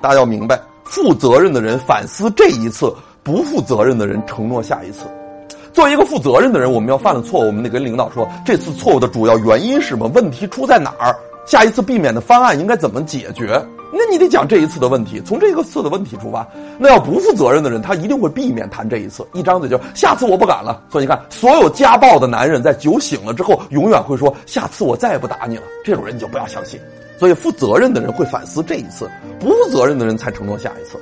大家要明白，负责任的人反思这一次，不负责任的人承诺下一次。作为一个负责任的人，我们要犯了错误，我们得跟领导说，这次错误的主要原因是什么？问题出在哪儿？下一次避免的方案应该怎么解决？那你得讲这一次的问题，从这个次的问题出发。那要不负责任的人，他一定会避免谈这一次，一张嘴就下次我不敢了。所以你看，所有家暴的男人在酒醒了之后，永远会说下次我再也不打你了。这种人你就不要相信。所以负责任的人会反思这一次，不负责任的人才承诺下一次。